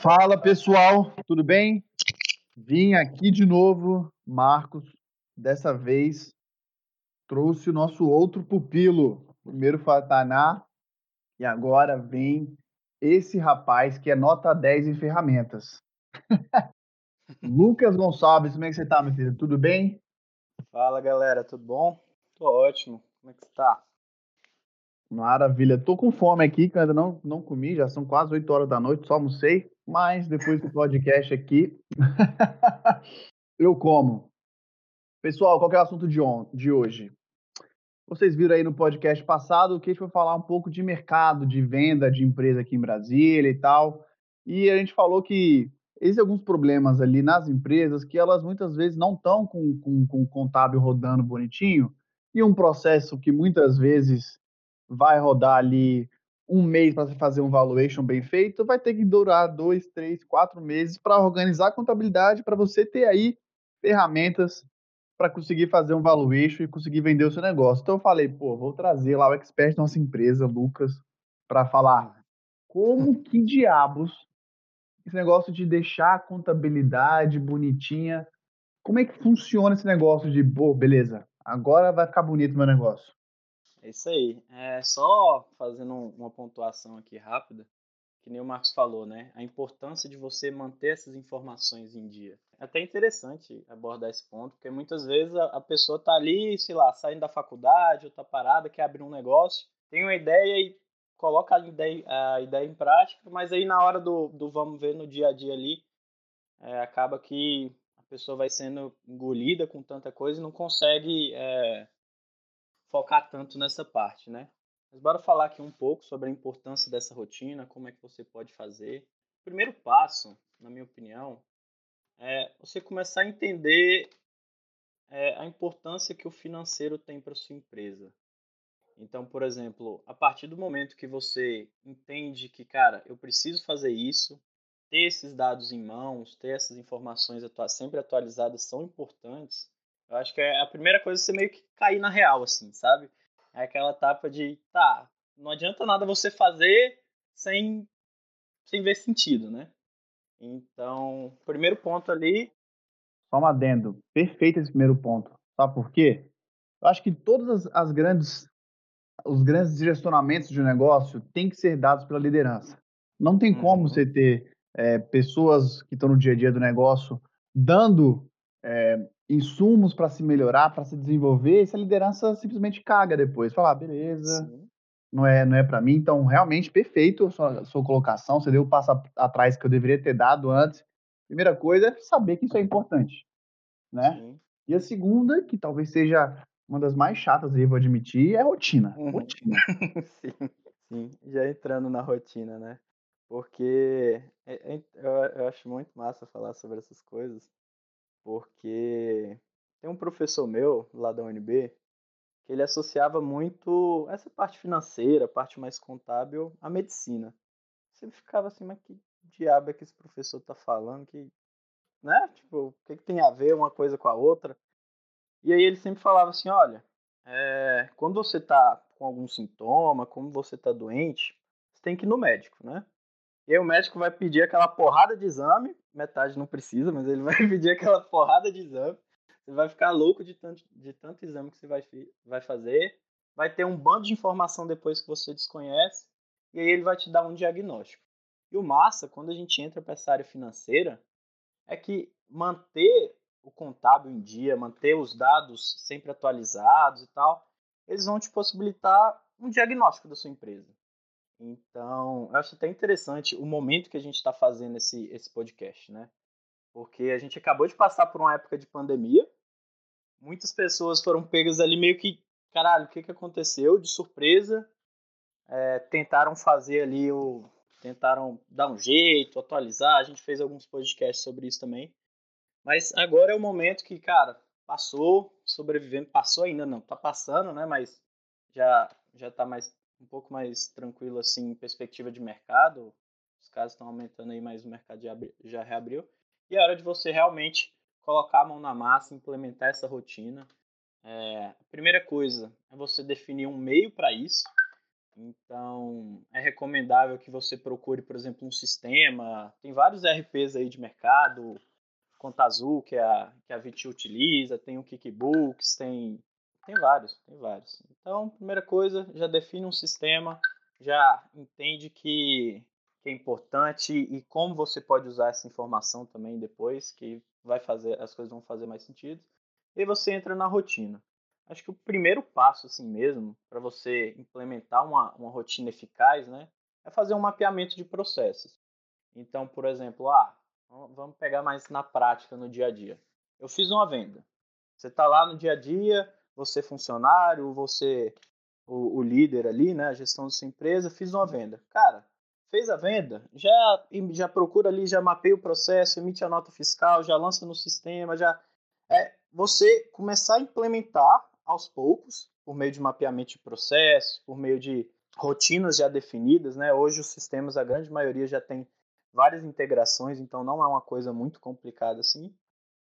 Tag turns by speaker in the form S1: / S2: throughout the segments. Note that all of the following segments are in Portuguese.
S1: Fala pessoal, tudo bem? Vim aqui de novo, Marcos. Dessa vez trouxe o nosso outro pupilo. Primeiro foi Taná e agora vem esse rapaz que é nota 10 em ferramentas. Lucas Gonçalves, como é que você tá, meu filho? Tudo bem?
S2: Fala galera, tudo bom? Tô ótimo. Como é que você tá?
S1: Maravilha. Tô com fome aqui, que ainda não, não comi, já são quase 8 horas da noite, só almocei, mas depois do podcast aqui, eu como. Pessoal, qual é o assunto de, on de hoje? Vocês viram aí no podcast passado que a gente foi falar um pouco de mercado, de venda de empresa aqui em Brasília e tal. E a gente falou que existem alguns problemas ali nas empresas que elas muitas vezes não estão com, com, com o contábil rodando bonitinho e um processo que muitas vezes vai rodar ali um mês para fazer um valuation bem feito, vai ter que durar dois, três, quatro meses para organizar a contabilidade, para você ter aí ferramentas para conseguir fazer um valuation e conseguir vender o seu negócio. Então eu falei, pô, vou trazer lá o expert da nossa empresa, Lucas, para falar como que diabos esse negócio de deixar a contabilidade bonitinha, como é que funciona esse negócio de, pô, beleza, agora vai ficar bonito o meu negócio.
S2: É isso aí. É só fazendo uma pontuação aqui rápida, que nem o Marcos falou, né? A importância de você manter essas informações em dia. É até interessante abordar esse ponto, porque muitas vezes a, pessoa tá ali, sei lá, saindo da faculdade ou tá parada, quer abrir um negócio, tem uma ideia e coloca a ideia, a ideia em prática, mas aí na hora do, do vamos ver no dia a dia ali, é, acaba que a pessoa vai sendo engolida com tanta coisa e não consegue é, focar tanto nessa parte, né? Mas bora falar aqui um pouco sobre a importância dessa rotina, como é que você pode fazer. O primeiro passo, na minha opinião, é você começar a entender é, a importância que o financeiro tem para sua empresa. Então, por exemplo, a partir do momento que você entende que, cara, eu preciso fazer isso, ter esses dados em mãos, ter essas informações sempre atualizadas são importantes, eu acho que é a primeira coisa você meio que cair na real, assim, sabe? É aquela etapa de, tá, não adianta nada você fazer sem, sem ver sentido, né? Então, primeiro ponto ali.
S1: Só um adendo. Perfeito esse primeiro ponto. Sabe por quê? Eu acho que todas as, as grandes os grandes direcionamentos de negócio têm que ser dados pela liderança. Não tem como uhum. você ter é, pessoas que estão no dia a dia do negócio dando é, insumos para se melhorar, para se desenvolver, essa liderança simplesmente caga depois. Falar, ah, beleza, Sim. não é, não é para mim. Então, realmente, perfeito a sua, sua colocação. Você deu o passo atrás que eu deveria ter dado antes. Primeira coisa é saber que isso é importante, né? Sim. E a segunda, que talvez seja uma das mais chatas aí, vou admitir, é a rotina. Uhum. Rotina.
S2: sim, sim, já entrando na rotina, né? Porque é, é, eu acho muito massa falar sobre essas coisas, porque tem um professor meu lá da UNB que ele associava muito essa parte financeira, a parte mais contábil, à medicina. Você ficava assim, mas que diabo é que esse professor tá falando? Que, né? Tipo, o que, que tem a ver uma coisa com a outra? E aí ele sempre falava assim, olha, é, quando você tá com algum sintoma, como você tá doente, você tem que ir no médico, né? E aí o médico vai pedir aquela porrada de exame, metade não precisa, mas ele vai pedir aquela porrada de exame. Você vai ficar louco de tanto, de tanto exame que você vai, vai fazer. Vai ter um bando de informação depois que você desconhece. E aí ele vai te dar um diagnóstico. E o massa, quando a gente entra para essa área financeira, é que manter o contábil em dia, manter os dados sempre atualizados e tal, eles vão te possibilitar um diagnóstico da sua empresa. Então, eu acho até interessante o momento que a gente está fazendo esse, esse podcast, né? Porque a gente acabou de passar por uma época de pandemia, muitas pessoas foram pegas ali meio que, caralho, o que, que aconteceu? De surpresa, é, tentaram fazer ali o. Tentaram dar um jeito, atualizar. A gente fez alguns podcasts sobre isso também. Mas agora é o momento que, cara, passou, sobrevivendo, passou ainda não, tá passando, né? Mas já já tá mais um pouco mais tranquilo assim em perspectiva de mercado. Os casos estão aumentando aí, mas o mercado já, já reabriu. E é hora de você realmente colocar a mão na massa, implementar essa rotina. É, a primeira coisa é você definir um meio para isso. Então, é recomendável que você procure, por exemplo, um sistema. Tem vários RPs aí de mercado, Conta Azul, que a, que a Viti utiliza, tem o Kickbooks, tem, tem vários, tem vários. Então, primeira coisa, já define um sistema, já entende que, que é importante e como você pode usar essa informação também depois, que vai fazer, as coisas vão fazer mais sentido. E você entra na rotina. Acho que o primeiro passo, assim mesmo, para você implementar uma, uma rotina eficaz, né, é fazer um mapeamento de processos. Então, por exemplo, ah, vamos pegar mais na prática, no dia a dia. Eu fiz uma venda. Você está lá no dia a dia, você funcionário, você o, o, líder ali, né, a gestão da sua empresa, fiz uma venda. Cara, fez a venda, já já procura ali, já mapeia o processo, emite a nota fiscal, já lança no sistema, já é você começar a implementar aos poucos, por meio de mapeamento de processos, por meio de rotinas já definidas, né? Hoje os sistemas, a grande maioria já tem várias integrações, então não é uma coisa muito complicada assim.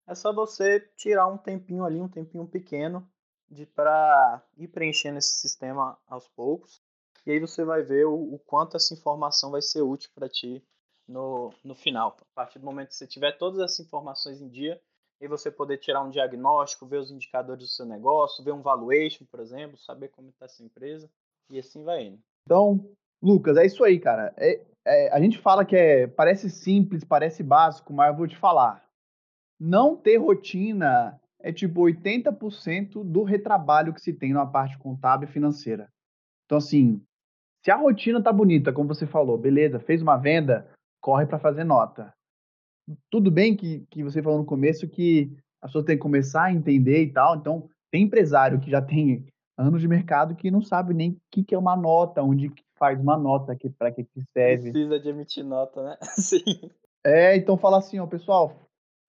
S2: É só você tirar um tempinho ali, um tempinho pequeno, de para ir preenchendo esse sistema aos poucos. E aí você vai ver o, o quanto essa informação vai ser útil para ti no, no final. A partir do momento que você tiver todas essas informações em dia, e você poder tirar um diagnóstico, ver os indicadores do seu negócio, ver um valuation, por exemplo, saber como está essa empresa, e assim vai indo.
S1: Então, Lucas, é isso aí, cara. É, é, a gente fala que é, parece simples, parece básico, mas eu vou te falar. Não ter rotina é tipo 80% do retrabalho que se tem na parte contábil e financeira. Então, assim, se a rotina tá bonita, como você falou, beleza, fez uma venda, corre para fazer nota tudo bem que, que você falou no começo que a pessoa tem que começar a entender e tal. Então, tem empresário que já tem anos de mercado que não sabe nem o que, que é uma nota, onde faz uma nota, que, para que, que serve.
S2: Precisa de emitir nota, né? Sim.
S1: É, então fala assim, ó, pessoal,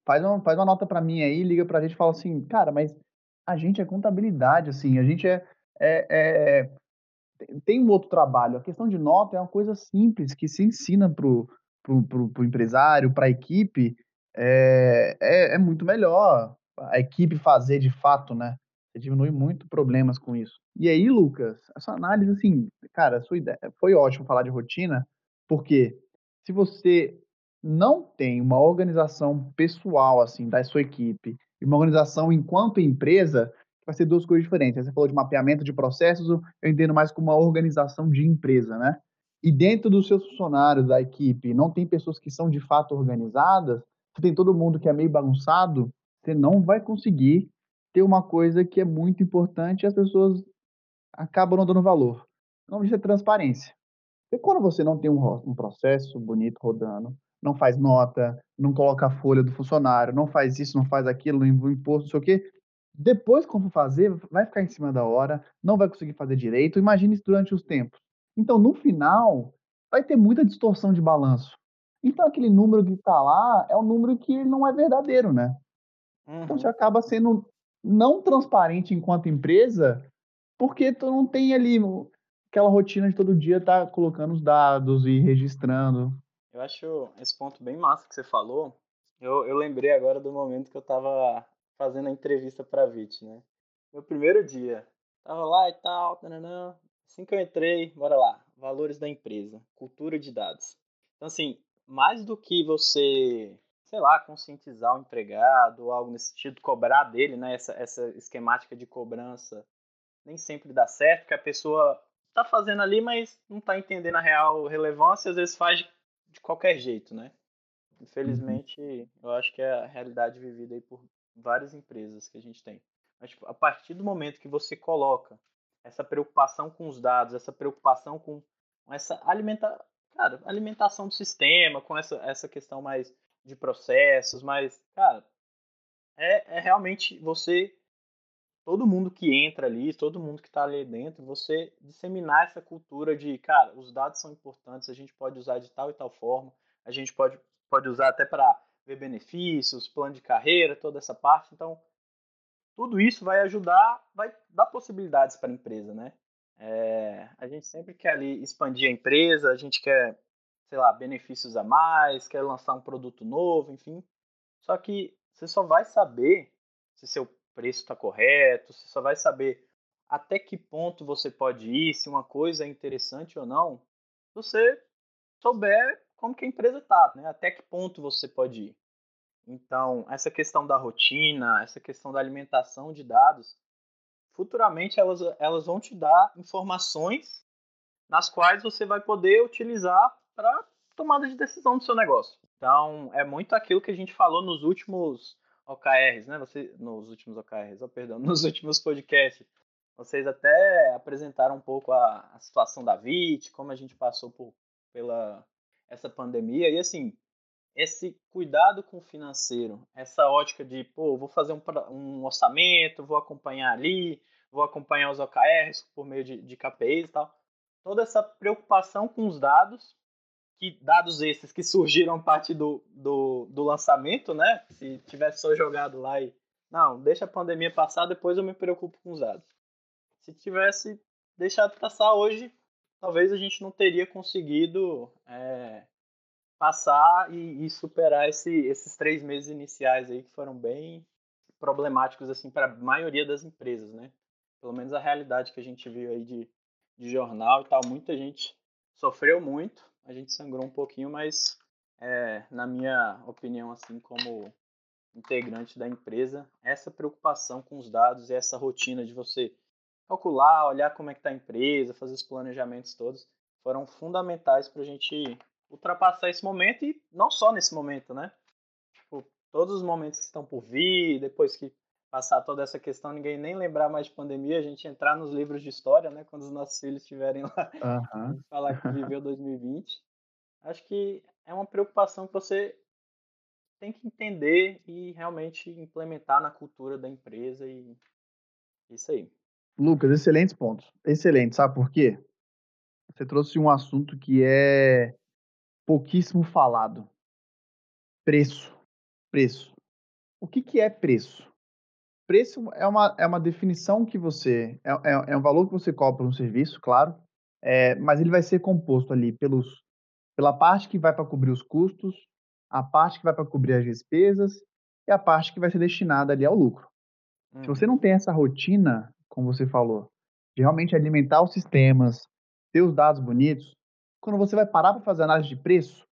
S1: faz uma, faz uma nota para mim aí, liga pra gente e fala assim, cara, mas a gente é contabilidade, assim, a gente é, é, é tem um outro trabalho. A questão de nota é uma coisa simples que se ensina para o empresário, para a equipe, é, é, é, muito melhor a equipe fazer de fato, né? Você diminui muito problemas com isso. E aí, Lucas, essa análise, assim, cara, a sua ideia foi ótimo falar de rotina, porque se você não tem uma organização pessoal, assim, da sua equipe, e uma organização enquanto empresa, vai ser duas coisas diferentes. Você falou de mapeamento de processos, eu entendo mais como uma organização de empresa, né? e dentro dos seus funcionários, da equipe, não tem pessoas que são de fato organizadas, você tem todo mundo que é meio bagunçado, você não vai conseguir ter uma coisa que é muito importante e as pessoas acabam não dando valor. O nome disso é transparência. E quando você não tem um, um processo bonito rodando, não faz nota, não coloca a folha do funcionário, não faz isso, não faz aquilo, não imposto, não sei o quê, depois, quando fazer, vai ficar em cima da hora, não vai conseguir fazer direito. Imagine isso durante os tempos. Então, no final, vai ter muita distorção de balanço. Então, aquele número que está lá é um número que não é verdadeiro, né? Uhum. Então, você uhum. acaba sendo não transparente enquanto empresa, porque tu não tem ali aquela rotina de todo dia estar tá colocando os dados e registrando.
S2: Eu acho esse ponto bem massa que você falou. Eu, eu lembrei agora do momento que eu estava fazendo a entrevista para a VIT, né? Meu primeiro dia. Tava lá e tal, tananã. Assim que eu entrei, bora lá. Valores da empresa, cultura de dados. Então, assim, mais do que você, sei lá, conscientizar o empregado ou algo nesse sentido, cobrar dele, né? Essa, essa esquemática de cobrança nem sempre dá certo, que a pessoa tá fazendo ali, mas não tá entendendo a real relevância, às vezes faz de, de qualquer jeito, né? Infelizmente, uhum. eu acho que é a realidade vivida aí por várias empresas que a gente tem. Mas, tipo, a partir do momento que você coloca essa preocupação com os dados, essa preocupação com essa alimenta, cara, alimentação do sistema, com essa, essa questão mais de processos, mas, cara, é, é realmente você, todo mundo que entra ali, todo mundo que está ali dentro, você disseminar essa cultura de, cara, os dados são importantes, a gente pode usar de tal e tal forma, a gente pode, pode usar até para ver benefícios, plano de carreira, toda essa parte, então tudo isso vai ajudar, vai dar possibilidades para a empresa, né? É, a gente sempre quer ali expandir a empresa, a gente quer, sei lá, benefícios a mais, quer lançar um produto novo, enfim. Só que você só vai saber se seu preço está correto, você só vai saber até que ponto você pode ir, se uma coisa é interessante ou não, você souber como que a empresa está, né? Até que ponto você pode ir. Então, essa questão da rotina, essa questão da alimentação de dados, futuramente elas, elas vão te dar informações nas quais você vai poder utilizar para tomada de decisão do seu negócio. Então, é muito aquilo que a gente falou nos últimos OKRs, né? Você, nos últimos OKRs, oh, perdão, nos últimos podcasts. Vocês até apresentaram um pouco a, a situação da VIT, como a gente passou por, pela essa pandemia. E assim, esse cuidado com o financeiro, essa ótica de, pô, vou fazer um, um orçamento, vou acompanhar ali, vou acompanhar os OKRs por meio de, de KPIs e tal. Toda essa preocupação com os dados, que dados esses que surgiram a partir do, do, do lançamento, né? Se tivesse só jogado lá e, não, deixa a pandemia passar, depois eu me preocupo com os dados. Se tivesse deixado passar hoje, talvez a gente não teria conseguido é, passar e, e superar esse, esses três meses iniciais aí que foram bem problemáticos assim para a maioria das empresas, né? Pelo menos a realidade que a gente viu aí de, de jornal e tal, muita gente sofreu muito, a gente sangrou um pouquinho, mas é, na minha opinião, assim como integrante da empresa, essa preocupação com os dados e essa rotina de você calcular, olhar como é que está a empresa, fazer os planejamentos todos, foram fundamentais para a gente ultrapassar esse momento e não só nesse momento, né? Tipo, todos os momentos que estão por vir, depois que passar toda essa questão, ninguém nem lembrar mais de pandemia, a gente entrar nos livros de história, né? Quando os nossos filhos estiverem lá, uhum. falar que viveu 2020. Acho que é uma preocupação que você tem que entender e realmente implementar na cultura da empresa e isso aí.
S1: Lucas, excelentes pontos. Excelente, sabe por quê? Você trouxe um assunto que é pouquíssimo falado. Preço. Preço. O que, que é preço? Preço é uma, é uma definição que você. É, é, é um valor que você cobra um serviço, claro, é, mas ele vai ser composto ali pelos, pela parte que vai para cobrir os custos, a parte que vai para cobrir as despesas e a parte que vai ser destinada ali ao lucro. Hum. Se você uhum. não tem essa rotina, como você falou, de realmente alimentar os sistemas, ter os dados bonitos, quando você vai parar para fazer análise de preço,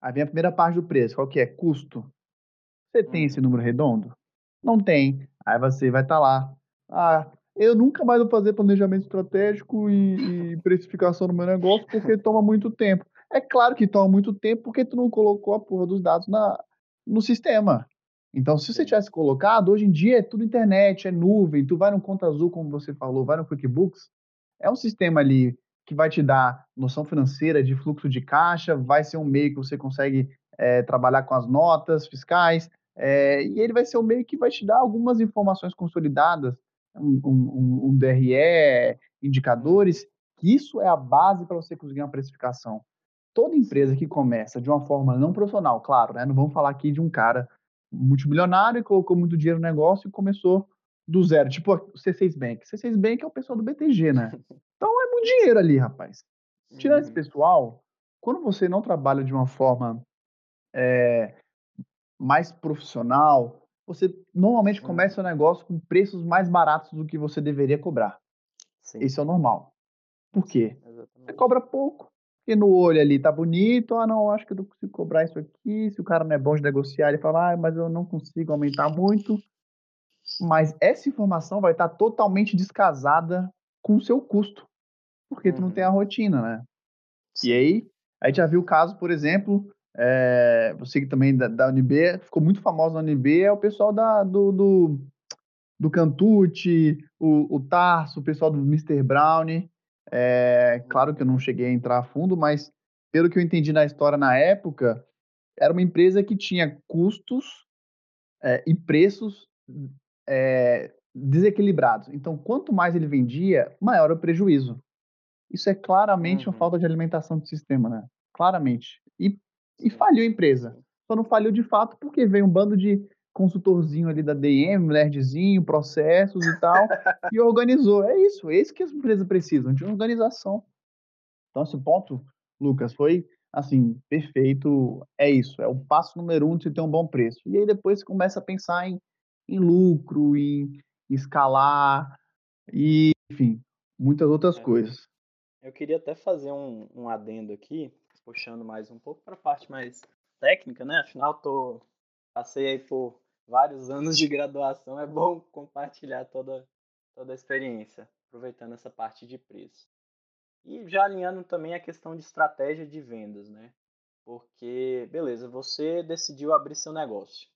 S1: aí vem a primeira parte do preço, qual que é? Custo. Você tem esse uhum. número redondo? Não tem. Aí você vai estar tá lá. Ah, eu nunca mais vou fazer planejamento estratégico e, e precificação no meu negócio porque toma muito tempo. É claro que toma muito tempo porque tu não colocou a porra dos dados na, no sistema. Então, se você tivesse colocado, hoje em dia é tudo internet, é nuvem, tu vai no Conta Azul, como você falou, vai no QuickBooks, é um sistema ali que vai te dar noção financeira de fluxo de caixa, vai ser um meio que você consegue é, trabalhar com as notas fiscais, é, e ele vai ser um meio que vai te dar algumas informações consolidadas, um, um, um DRE, indicadores, que isso é a base para você conseguir uma precificação. Toda empresa que começa de uma forma não profissional, claro, né? Não vamos falar aqui de um cara multimilionário e colocou muito dinheiro no negócio e começou do zero, tipo o C6 Bank. C6 Bank é o pessoal do BTG, né? Então é muito dinheiro ali, rapaz. Tirando esse uhum. pessoal, quando você não trabalha de uma forma é, mais profissional, você normalmente Sim. começa o negócio com preços mais baratos do que você deveria cobrar. Sim. Isso é o normal. Por quê? Exatamente. Você cobra pouco. E no olho ali tá bonito, ah não, acho que eu não consigo cobrar isso aqui. Se o cara não é bom de negociar, ele fala, ah, mas eu não consigo aumentar muito mas essa informação vai estar totalmente descasada com o seu custo, porque uhum. tu não tem a uhum. rotina, né? Sim. E aí, a gente já viu o caso, por exemplo, é, você que também da, da UNB, ficou muito famoso na UNB, é o pessoal da, do, do, do Cantucci, o, o Tarso, o pessoal do Mr. Brown. É, claro que eu não cheguei a entrar a fundo, mas pelo que eu entendi na história na época, era uma empresa que tinha custos é, e preços é, desequilibrados. Então, quanto mais ele vendia, maior o prejuízo. Isso é claramente uhum. uma falta de alimentação do sistema, né? Claramente. E, e falhou a empresa. Só não falhou de fato porque veio um bando de consultorzinho ali da DM, nerdzinho, processos e tal, e organizou. É isso, é isso que as empresas precisam, de organização. Então, esse ponto, Lucas, foi assim, perfeito. É isso, é o passo número um de ter um bom preço. E aí depois você começa a pensar em em lucro, em escalar. e, enfim, muitas outras
S2: É.
S1: coisas.
S2: Eu queria até fazer um, um adendo aqui, puxando mais um pouco para a parte mais técnica, né? Afinal, tô, passei aí por vários anos de graduação, é bom compartilhar toda, toda a experiência, aproveitando essa parte de preço. E já alinhando também a questão de estratégia de vendas, né? Porque, beleza, você decidiu abrir seu negócio.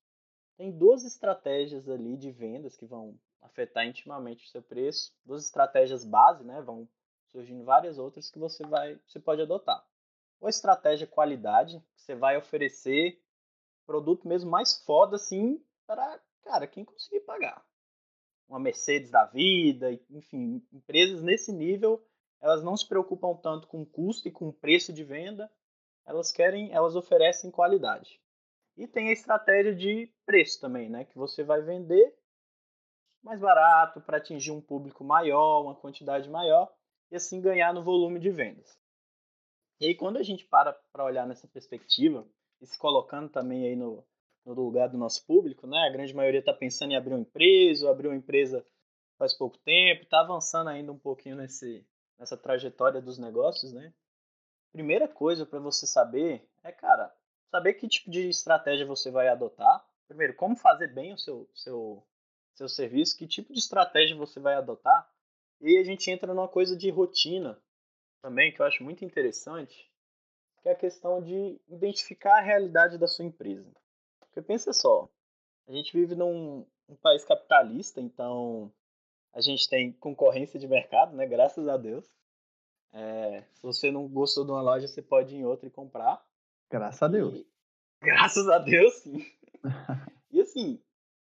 S2: Tem duas estratégias ali de vendas que vão afetar intimamente o seu preço, duas estratégias base, né? Vão surgindo várias outras que você vai, você pode adotar. Ou estratégia qualidade, você vai oferecer produto mesmo mais foda assim para, cara, quem conseguir pagar. Uma Mercedes da vida, enfim, empresas nesse nível, elas não se preocupam tanto com custo e com preço de venda, elas querem, elas oferecem qualidade. E tem a estratégia de preço também, né, que você vai vender mais barato para atingir um público maior, uma quantidade maior e assim ganhar no volume de vendas. E aí quando a gente para para olhar nessa perspectiva, e se colocando também aí no, no lugar do nosso público, né? A grande maioria está pensando em abrir uma empresa, abrir uma empresa faz pouco tempo, está avançando ainda um pouquinho nesse, nessa trajetória dos negócios, né? Primeira coisa para você saber é, cara, saber que tipo de estratégia você vai adotar. Primeiro, como fazer bem o seu, seu, seu serviço, que tipo de estratégia você vai adotar. E a gente entra numa coisa de rotina também, que eu acho muito interessante, que é a questão de identificar a realidade da sua empresa. Porque pensa só, a gente vive num um país capitalista, então a gente tem concorrência de mercado, né? Graças a Deus. É, se você não gostou de uma loja, você pode ir em outra e comprar.
S1: Graças a Deus.
S2: E, graças a Deus, sim. e assim,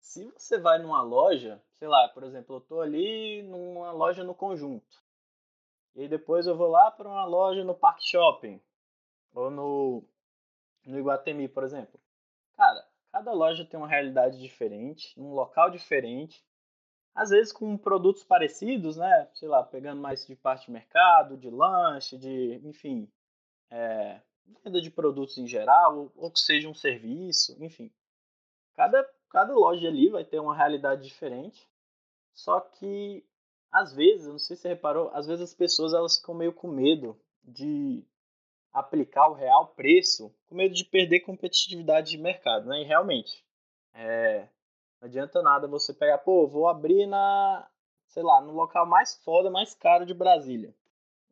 S2: se você vai numa loja, sei lá, por exemplo, eu tô ali numa loja no conjunto. E aí depois eu vou lá para uma loja no Park Shopping ou no, no Iguatemi, por exemplo. Cara, cada loja tem uma realidade diferente, um local diferente, às vezes com produtos parecidos, né? Sei lá, pegando mais de parte de mercado, de lanche, de, enfim, é, venda de produtos em geral, ou que seja um serviço, enfim. Cada, cada loja ali vai ter uma realidade diferente, só que às vezes, não sei se você reparou, às vezes as pessoas elas ficam meio com medo de aplicar o real preço, com medo de perder competitividade de mercado, né? E realmente, é, não adianta nada você pegar, pô, vou abrir na, sei lá, no local mais foda, mais caro de Brasília.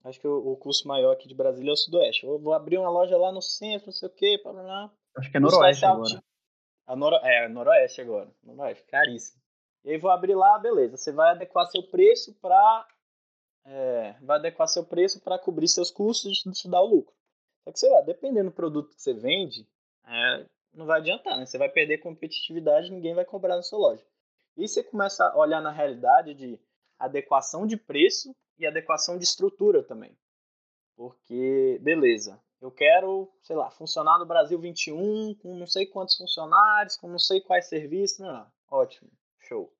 S2: Acho que o, o custo maior aqui de Brasília é o Sudoeste. Eu vou abrir uma loja lá no centro, não sei o quê, Paraná.
S1: Acho que é Noroeste agora.
S2: A noro... É, Noroeste agora. Noroeste, caríssimo. E aí vou abrir lá, beleza. Você vai adequar seu preço para é, vai adequar seu preço para cobrir seus custos e te dar o lucro. Só que, sei lá, dependendo do produto que você vende, é, não vai adiantar, né? Você vai perder competitividade ninguém vai comprar na sua loja. E você começa a olhar na realidade de adequação de preço e adequação de estrutura também. Porque, beleza, eu quero, sei lá, funcionar no Brasil 21 com não sei quantos funcionários, com não sei quais serviços. Não, não. Ótimo. Show.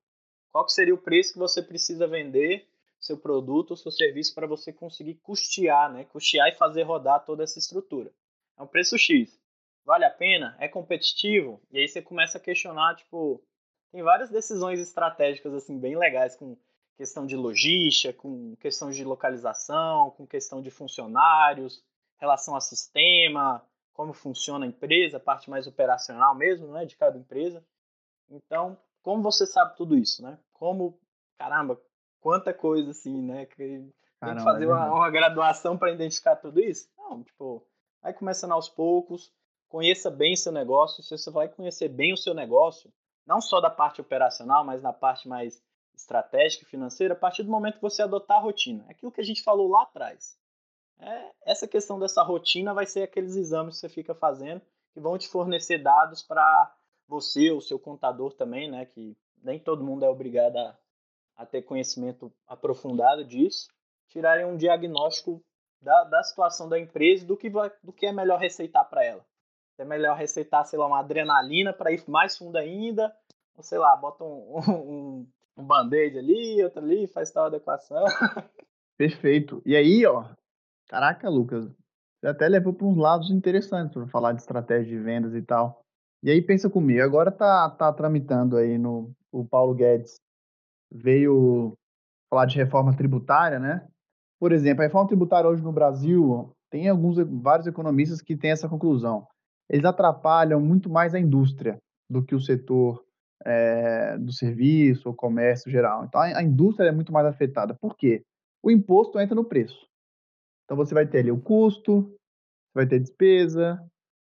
S2: Qual que seria o preço que você precisa vender seu produto ou seu serviço para você conseguir custear, né? Custear e fazer rodar toda essa estrutura. É um preço X. Vale a pena? É competitivo? E aí você começa a questionar, tipo, tem várias decisões estratégicas assim bem legais com questão de logística, com questão de localização, com questão de funcionários, relação a sistema, como funciona a empresa, parte mais operacional mesmo, né, de cada empresa. Então, como você sabe tudo isso, né? Como, caramba, quanta coisa assim, né? Que tem que fazer é uma, uma, graduação para identificar tudo isso? Não, tipo, vai começando aos poucos, conheça bem seu negócio. Se você vai conhecer bem o seu negócio, não só da parte operacional, mas na parte mais estratégica e financeira, a partir do momento que você adotar a rotina. É aquilo que a gente falou lá atrás. É, essa questão dessa rotina vai ser aqueles exames que você fica fazendo que vão te fornecer dados para você, o seu contador também, né? Que nem todo mundo é obrigado a, a ter conhecimento aprofundado disso, tirarem um diagnóstico da, da situação da empresa do que, vai, do que é melhor receitar para ela. É melhor receitar, sei lá, uma adrenalina para ir mais fundo ainda, ou sei lá, bota um, um, um band-aid ali, outro ali, faz tal adequação.
S1: Perfeito. E aí, ó, caraca, Lucas, você até levou para uns lados interessantes para falar de estratégia de vendas e tal. E aí pensa comigo, agora tá, tá tramitando aí no o Paulo Guedes veio falar de reforma tributária, né? Por exemplo, a reforma tributária hoje no Brasil, tem alguns vários economistas que têm essa conclusão. Eles atrapalham muito mais a indústria do que o setor é, do serviço ou comércio geral. Então, a, a indústria é muito mais afetada. Por quê? O imposto entra no preço. Então, você vai ter ali o custo, vai ter despesa,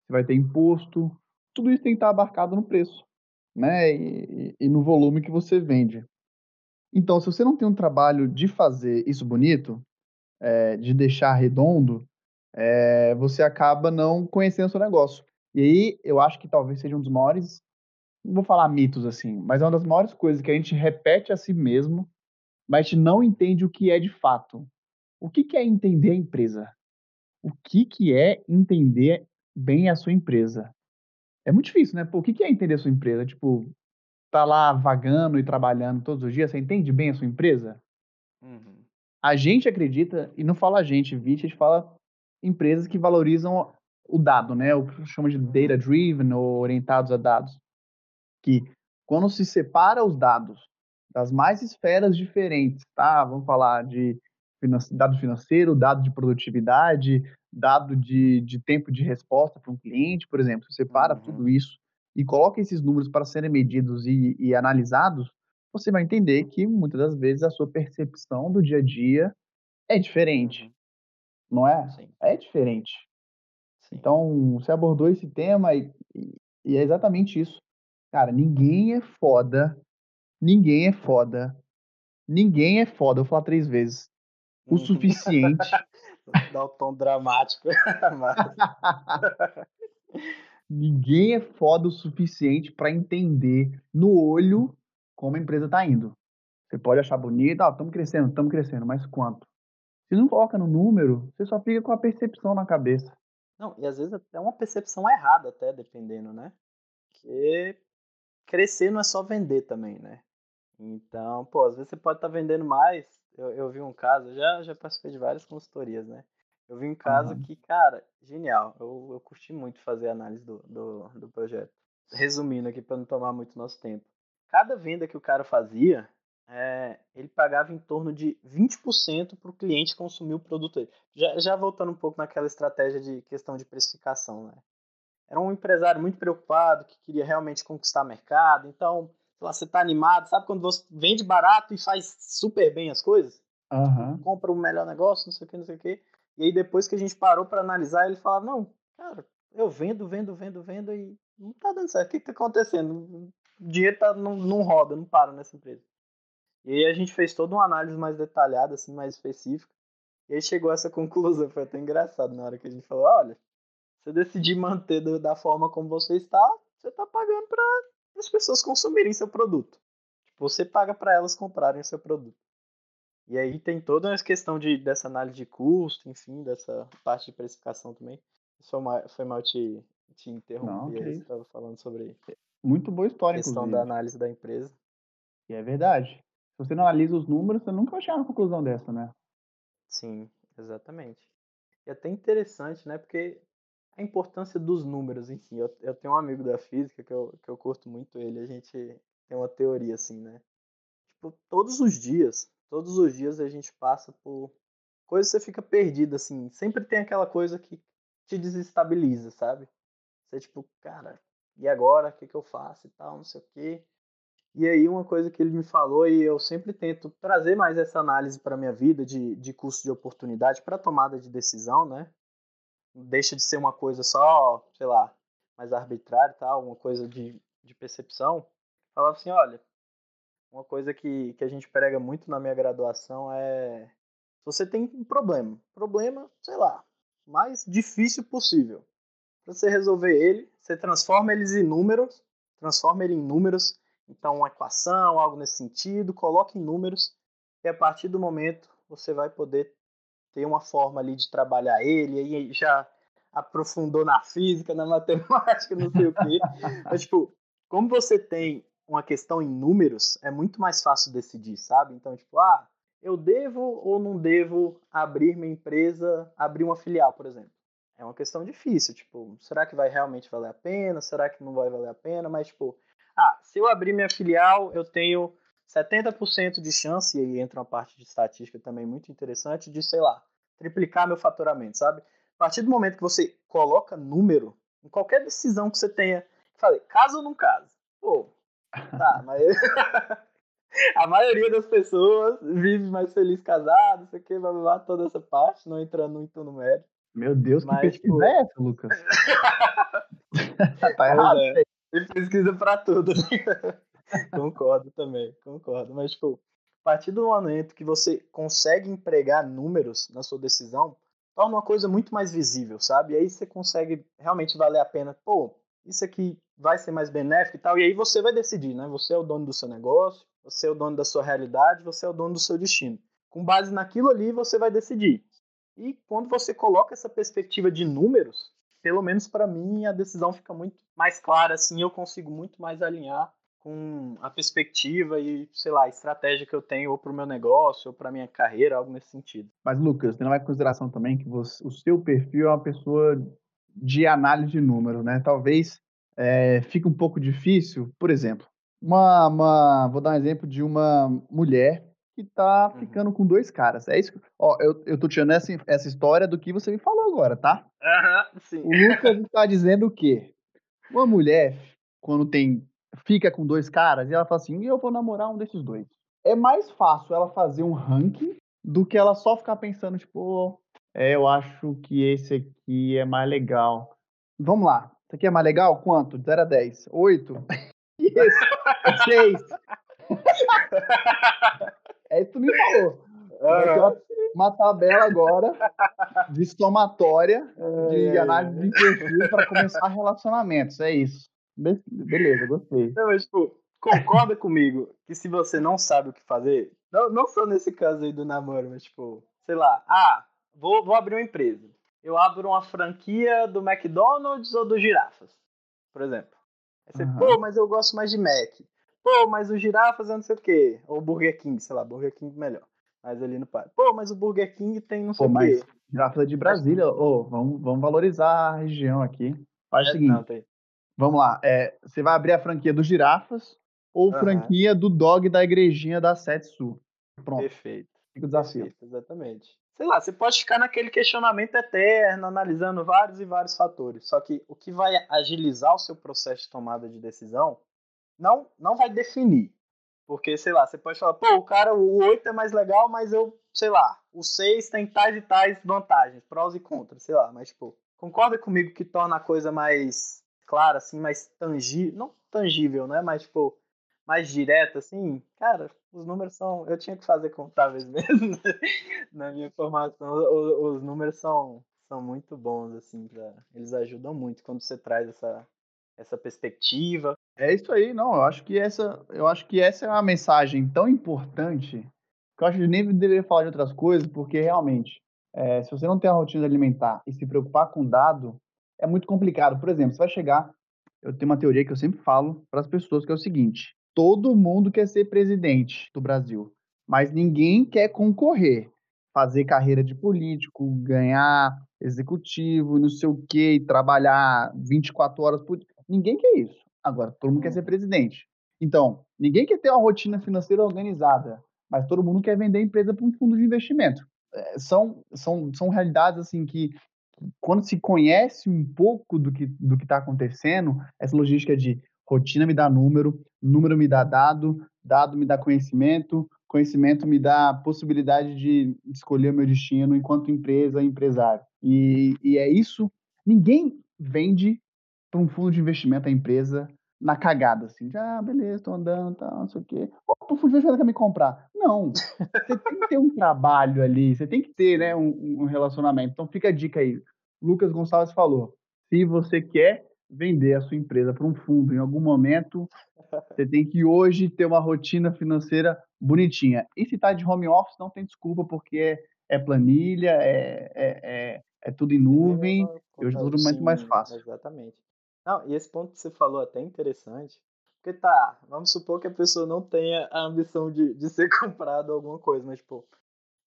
S1: vai ter imposto, tudo isso tem que estar abarcado no preço, né? E, e, no volume que você vende. Então, se você não tem um trabalho de fazer isso bonito, é, de deixar redondo, é, você acaba não conhecendo o seu negócio. E aí, eu acho que talvez seja um dos maiores, não vou falar mitos assim, mas é uma das maiores coisas que a gente repete a si mesmo, mas a gente não entende o que é de fato. O que, que é entender a empresa? O que, que é entender bem a sua empresa? É muito difícil, né? Pô, o que, que é entender a sua empresa? Tipo, tá lá vagando e trabalhando todos os dias, você entende bem a sua empresa? Uhum. A gente acredita, e não fala a gente, a gente fala empresas que valorizam o dado, né? O que chama de data driven ou orientados a dados. Que quando se separa os dados das mais esferas diferentes, tá? Vamos falar de dado financeiro, dado de produtividade, dado de, de tempo de resposta para um cliente, por exemplo, você separa uhum. tudo isso e coloca esses números para serem medidos e, e, analisados, você vai entender que muitas das vezes a sua percepção do dia a dia é diferente. Uhum. Não é? Sim. É diferente. Sim. Então, você abordou esse tema e, e é exatamente isso. Cara, ninguém é foda. Ninguém é foda. Ninguém é foda. Eu vou falar três vezes. O uhum. suficiente
S2: Dá o tom dramático.
S1: Ninguém é foda o suficiente para entender no olho como a empresa está indo. Você pode achar bonito, ah, estamos crescendo, estamos crescendo, mas quanto? Se não coloca no número, você só fica com a percepção na cabeça.
S2: Não, e às vezes até uma percepção errada, até dependendo, né? Que crescer não é só vender também, né? Então, pô, às vezes você pode estar tá vendendo mais eu, eu vi um caso, já, já participei de várias consultorias, né? Eu vi um caso uhum. que, cara, genial. Eu, eu curti muito fazer a análise do, do, do projeto. Resumindo aqui para não tomar muito nosso tempo. Cada venda que o cara fazia, é, ele pagava em torno de 20% para o cliente consumir o produto. Aí. Já, já voltando um pouco naquela estratégia de questão de precificação, né? Era um empresário muito preocupado, que queria realmente conquistar mercado, então você tá animado, sabe quando você vende barato e faz super bem as coisas? Uhum. Compra o melhor negócio, não sei o que, não sei o que. E aí depois que a gente parou para analisar, ele falava, não, cara, eu vendo, vendo, vendo, vendo e não tá dando certo. O que, que tá acontecendo? O dinheiro tá, não, não roda, não para nessa empresa. E aí a gente fez toda uma análise mais detalhada, assim, mais específica. E aí chegou a essa conclusão, foi até engraçado na hora que a gente falou, olha, se você decidir manter do, da forma como você está, você tá pagando para as pessoas consumirem seu produto. Tipo, você paga para elas comprarem seu produto. E aí tem toda essa questão de, dessa análise de custo, enfim, dessa parte de precificação também. Foi mal, foi mal te, te interromper, você estava falando sobre
S1: muito boa história,
S2: a questão inclusive. da análise da empresa.
S1: E é verdade. Se você não analisa os números, você nunca vai chegar na conclusão dessa, né?
S2: Sim, exatamente. E é até interessante, né? Porque a importância dos números si. Eu, eu tenho um amigo da física que eu, que eu curto muito ele, a gente tem uma teoria assim, né? Tipo, todos os dias, todos os dias a gente passa por coisas que você fica perdido, assim. Sempre tem aquela coisa que te desestabiliza, sabe? Você, tipo, cara, e agora? O que, que eu faço e tal, não sei o quê. E aí, uma coisa que ele me falou, e eu sempre tento trazer mais essa análise para minha vida de, de custo de oportunidade para tomada de decisão, né? Deixa de ser uma coisa só, sei lá, mais arbitrária, tal, uma coisa de, de percepção, falava assim, olha, uma coisa que, que a gente prega muito na minha graduação é você tem um problema, problema, sei lá, mais difícil possível. Para você resolver ele, você transforma eles em números, transforma ele em números, então uma equação, algo nesse sentido, coloca em números, e a partir do momento você vai poder tem uma forma ali de trabalhar ele, aí já aprofundou na física, na matemática, não sei o quê. Mas, tipo, como você tem uma questão em números, é muito mais fácil decidir, sabe? Então, tipo, ah, eu devo ou não devo abrir minha empresa, abrir uma filial, por exemplo. É uma questão difícil, tipo, será que vai realmente valer a pena? Será que não vai valer a pena? Mas, tipo, ah, se eu abrir minha filial, eu tenho 70% de chance, e aí entra uma parte de estatística também muito interessante, de, sei lá, triplicar meu faturamento, sabe? A partir do momento que você coloca número em qualquer decisão que você tenha, falei, caso ou não caso? Pô, tá, mas a maioria das pessoas vive mais feliz casado, isso aqui, blá, blá, blá, toda essa parte, não entrando muito no mérito.
S1: Meu Deus, que pesquisa pô... é essa, Lucas? tá errado. É.
S2: Ele pesquisa pra tudo. Concordo também, concordo. Mas, tipo, a partir do momento que você consegue empregar números na sua decisão, torna uma coisa muito mais visível, sabe? E aí você consegue realmente valer a pena. Pô, isso aqui vai ser mais benéfico e tal. E aí você vai decidir, né? Você é o dono do seu negócio, você é o dono da sua realidade, você é o dono do seu destino. Com base naquilo ali, você vai decidir. E quando você coloca essa perspectiva de números, pelo menos para mim, a decisão fica muito mais clara, assim, eu consigo muito mais alinhar com a perspectiva e, sei lá, a estratégia que eu tenho ou para o meu negócio ou para minha carreira, algo nesse sentido.
S1: Mas, Lucas, tendo em consideração também que você, o seu perfil é uma pessoa de análise de números, né? Talvez é, fique um pouco difícil, por exemplo, uma, uma, vou dar um exemplo de uma mulher que tá uhum. ficando com dois caras. É isso. Ó, eu, eu tô tirando essa, essa história do que você me falou agora, tá?
S2: Uhum, sim.
S1: O Lucas está dizendo o quê? Uma mulher, quando tem. Fica com dois caras, e ela fala assim: eu vou namorar um desses dois. É mais fácil ela fazer um ranking do que ela só ficar pensando, tipo, é, eu acho que esse aqui é mais legal. Vamos lá. Esse aqui é mais legal? Quanto? De 0 a 10? 8? E esse? É 6. É isso que tu me falou. Uhum. Uma tabela agora de somatória de análise de perfil para começar relacionamentos. É isso. Beleza, gostei.
S2: Não, mas, tipo, concorda comigo que se você não sabe o que fazer, não, não só nesse caso aí do namoro, mas, tipo, sei lá, ah, vou, vou abrir uma empresa. Eu abro uma franquia do McDonald's ou do Girafas, por exemplo. Aí você, uhum. pô, mas eu gosto mais de Mac. Pô, mas o girafas é não sei o quê. Ou Burger King, sei lá, Burger King melhor. Mas ali no parque. Pô, mas o Burger King tem não sei o quê.
S1: Girafas é de Brasília. Ô, oh, vamos, vamos valorizar a região aqui. Faz é, o seguinte. Não, tem... Vamos lá. É, você vai abrir a franquia do Girafas ou uhum. franquia do dog da igrejinha da Sete Sul. Pronto.
S2: Perfeito.
S1: Fica o desafio. Perfeito,
S2: exatamente. Sei lá, você pode ficar naquele questionamento eterno, analisando vários e vários fatores. Só que o que vai agilizar o seu processo de tomada de decisão não, não vai definir. Porque, sei lá, você pode falar, pô, o cara, o 8 é mais legal, mas eu, sei lá, o 6 tem tais e tais vantagens, prós e contras, sei lá, mas, tipo, concorda comigo que torna a coisa mais clara, assim, mais tangível, não tangível, né, mas, tipo, mais direta, assim, cara, os números são, eu tinha que fazer contáveis mesmo, na minha formação, os, os números são, são muito bons, assim, pra, eles ajudam muito quando você traz essa, essa perspectiva.
S1: É isso aí, não. Eu acho que essa, eu acho que essa é uma mensagem tão importante que eu acho que nem deveria falar de outras coisas, porque realmente, é, se você não tem a rotina alimentar e se preocupar com dado, é muito complicado. Por exemplo, você vai chegar, eu tenho uma teoria que eu sempre falo para as pessoas que é o seguinte: todo mundo quer ser presidente do Brasil, mas ninguém quer concorrer, fazer carreira de político, ganhar executivo, não sei o quê, trabalhar 24 horas por dia. Ninguém quer isso. Agora, todo mundo quer uhum. ser presidente. Então, ninguém quer ter uma rotina financeira organizada, mas todo mundo quer vender a empresa para um fundo de investimento. É, são, são, são realidades assim que, quando se conhece um pouco do que do está acontecendo, essa logística de rotina me dá número, número me dá dado, dado me dá conhecimento, conhecimento me dá possibilidade de escolher o meu destino enquanto empresa, empresário. E, e é isso. Ninguém vende para um fundo de investimento a empresa na cagada, assim, de, ah, beleza, estou andando, tá, não sei o quê. Pô, o fundo de investimento quer me comprar. Não, você tem que ter um trabalho ali, você tem que ter, né, um, um relacionamento. Então fica a dica aí. Lucas Gonçalves falou, se você quer vender a sua empresa para um fundo em algum momento, você tem que hoje ter uma rotina financeira bonitinha. E se está de home office, não tem desculpa, porque é, é planilha, é, é, é, é, tudo em nuvem, e hoje é tudo muito mais fácil.
S2: Exatamente. Não, e esse ponto que você falou é até interessante, porque tá, vamos supor que a pessoa não tenha a ambição de, de ser comprado alguma coisa, mas, tipo,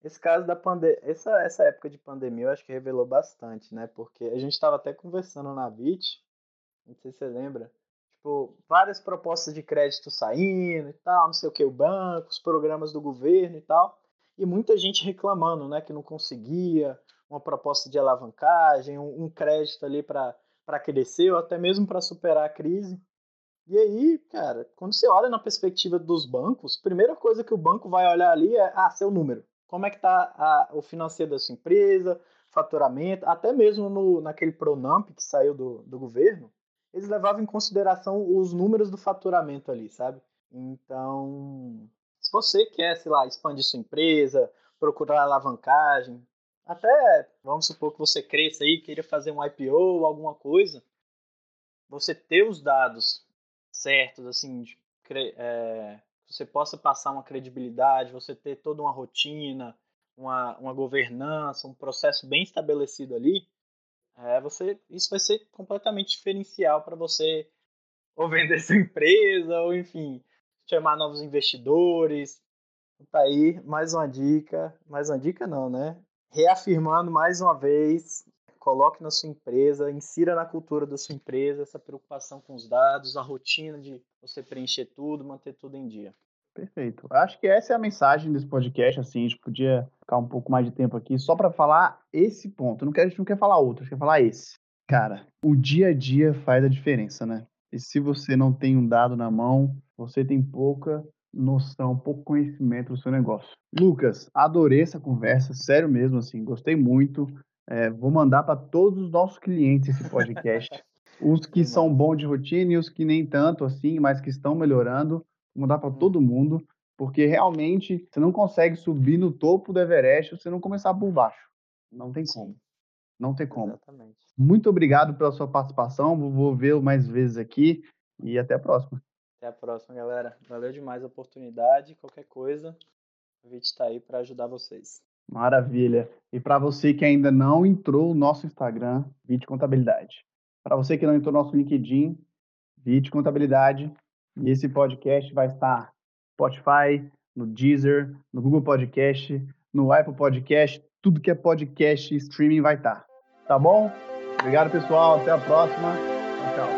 S2: esse caso da pandemia, essa, essa época de pandemia eu acho que revelou bastante, né? Porque a gente estava até conversando na VIT, não sei se você lembra, tipo, várias propostas de crédito saindo e tal, não sei o que, o banco, os programas do governo e tal. E muita gente reclamando, né, que não conseguia uma proposta de alavancagem, um, um crédito ali para crescer ou até mesmo para superar a crise. E aí, cara, quando você olha na perspectiva dos bancos, primeira coisa que o banco vai olhar ali é, ah, seu número. Como é que tá a, o financeiro da sua empresa, faturamento, até mesmo no, naquele Pronamp que saiu do, do governo, eles levavam em consideração os números do faturamento ali, sabe? Então, se você quer, sei lá, expandir sua empresa, procurar alavancagem, até, vamos supor que você cresça aí, queira fazer um IPO ou alguma coisa, você ter os dados certos, assim, de, é, você possa passar uma credibilidade, você ter toda uma rotina, uma, uma governança, um processo bem estabelecido ali, é, você, isso vai ser completamente diferencial para você ou vender sua empresa, ou enfim, chamar novos investidores. Tá aí mais uma dica, mais uma dica não, né? Reafirmando mais uma vez coloque na sua empresa, insira na cultura da sua empresa essa preocupação com os dados, a rotina de você preencher tudo, manter tudo em dia.
S1: Perfeito. Acho que essa é a mensagem desse podcast, assim, a gente podia ficar um pouco mais de tempo aqui só para falar esse ponto. Não quer, a gente não quer falar outro, a gente quer falar esse. Cara, o dia a dia faz a diferença, né? E se você não tem um dado na mão, você tem pouca noção, pouco conhecimento do seu negócio. Lucas, adorei essa conversa, sério mesmo, assim, gostei muito. É, vou mandar para todos os nossos clientes esse podcast. os que são bons de rotina e os que nem tanto assim, mas que estão melhorando. Vou mandar para hum. todo mundo, porque realmente você não consegue subir no topo do Everest se você não começar por baixo. Não tem como. Sim. Não tem como. Exatamente. Muito obrigado pela sua participação. Vou ver mais vezes aqui e até a próxima.
S2: Até a próxima, galera. Valeu demais a oportunidade. Qualquer coisa, o vídeo está aí para ajudar vocês.
S1: Maravilha. E para você que ainda não entrou no nosso Instagram, Vite Contabilidade. Para você que não entrou no nosso LinkedIn, Vite Contabilidade. E esse podcast vai estar no Spotify, no Deezer, no Google Podcast, no Apple Podcast, tudo que é podcast streaming vai estar. Tá bom? Obrigado, pessoal. Até a próxima. Tchau.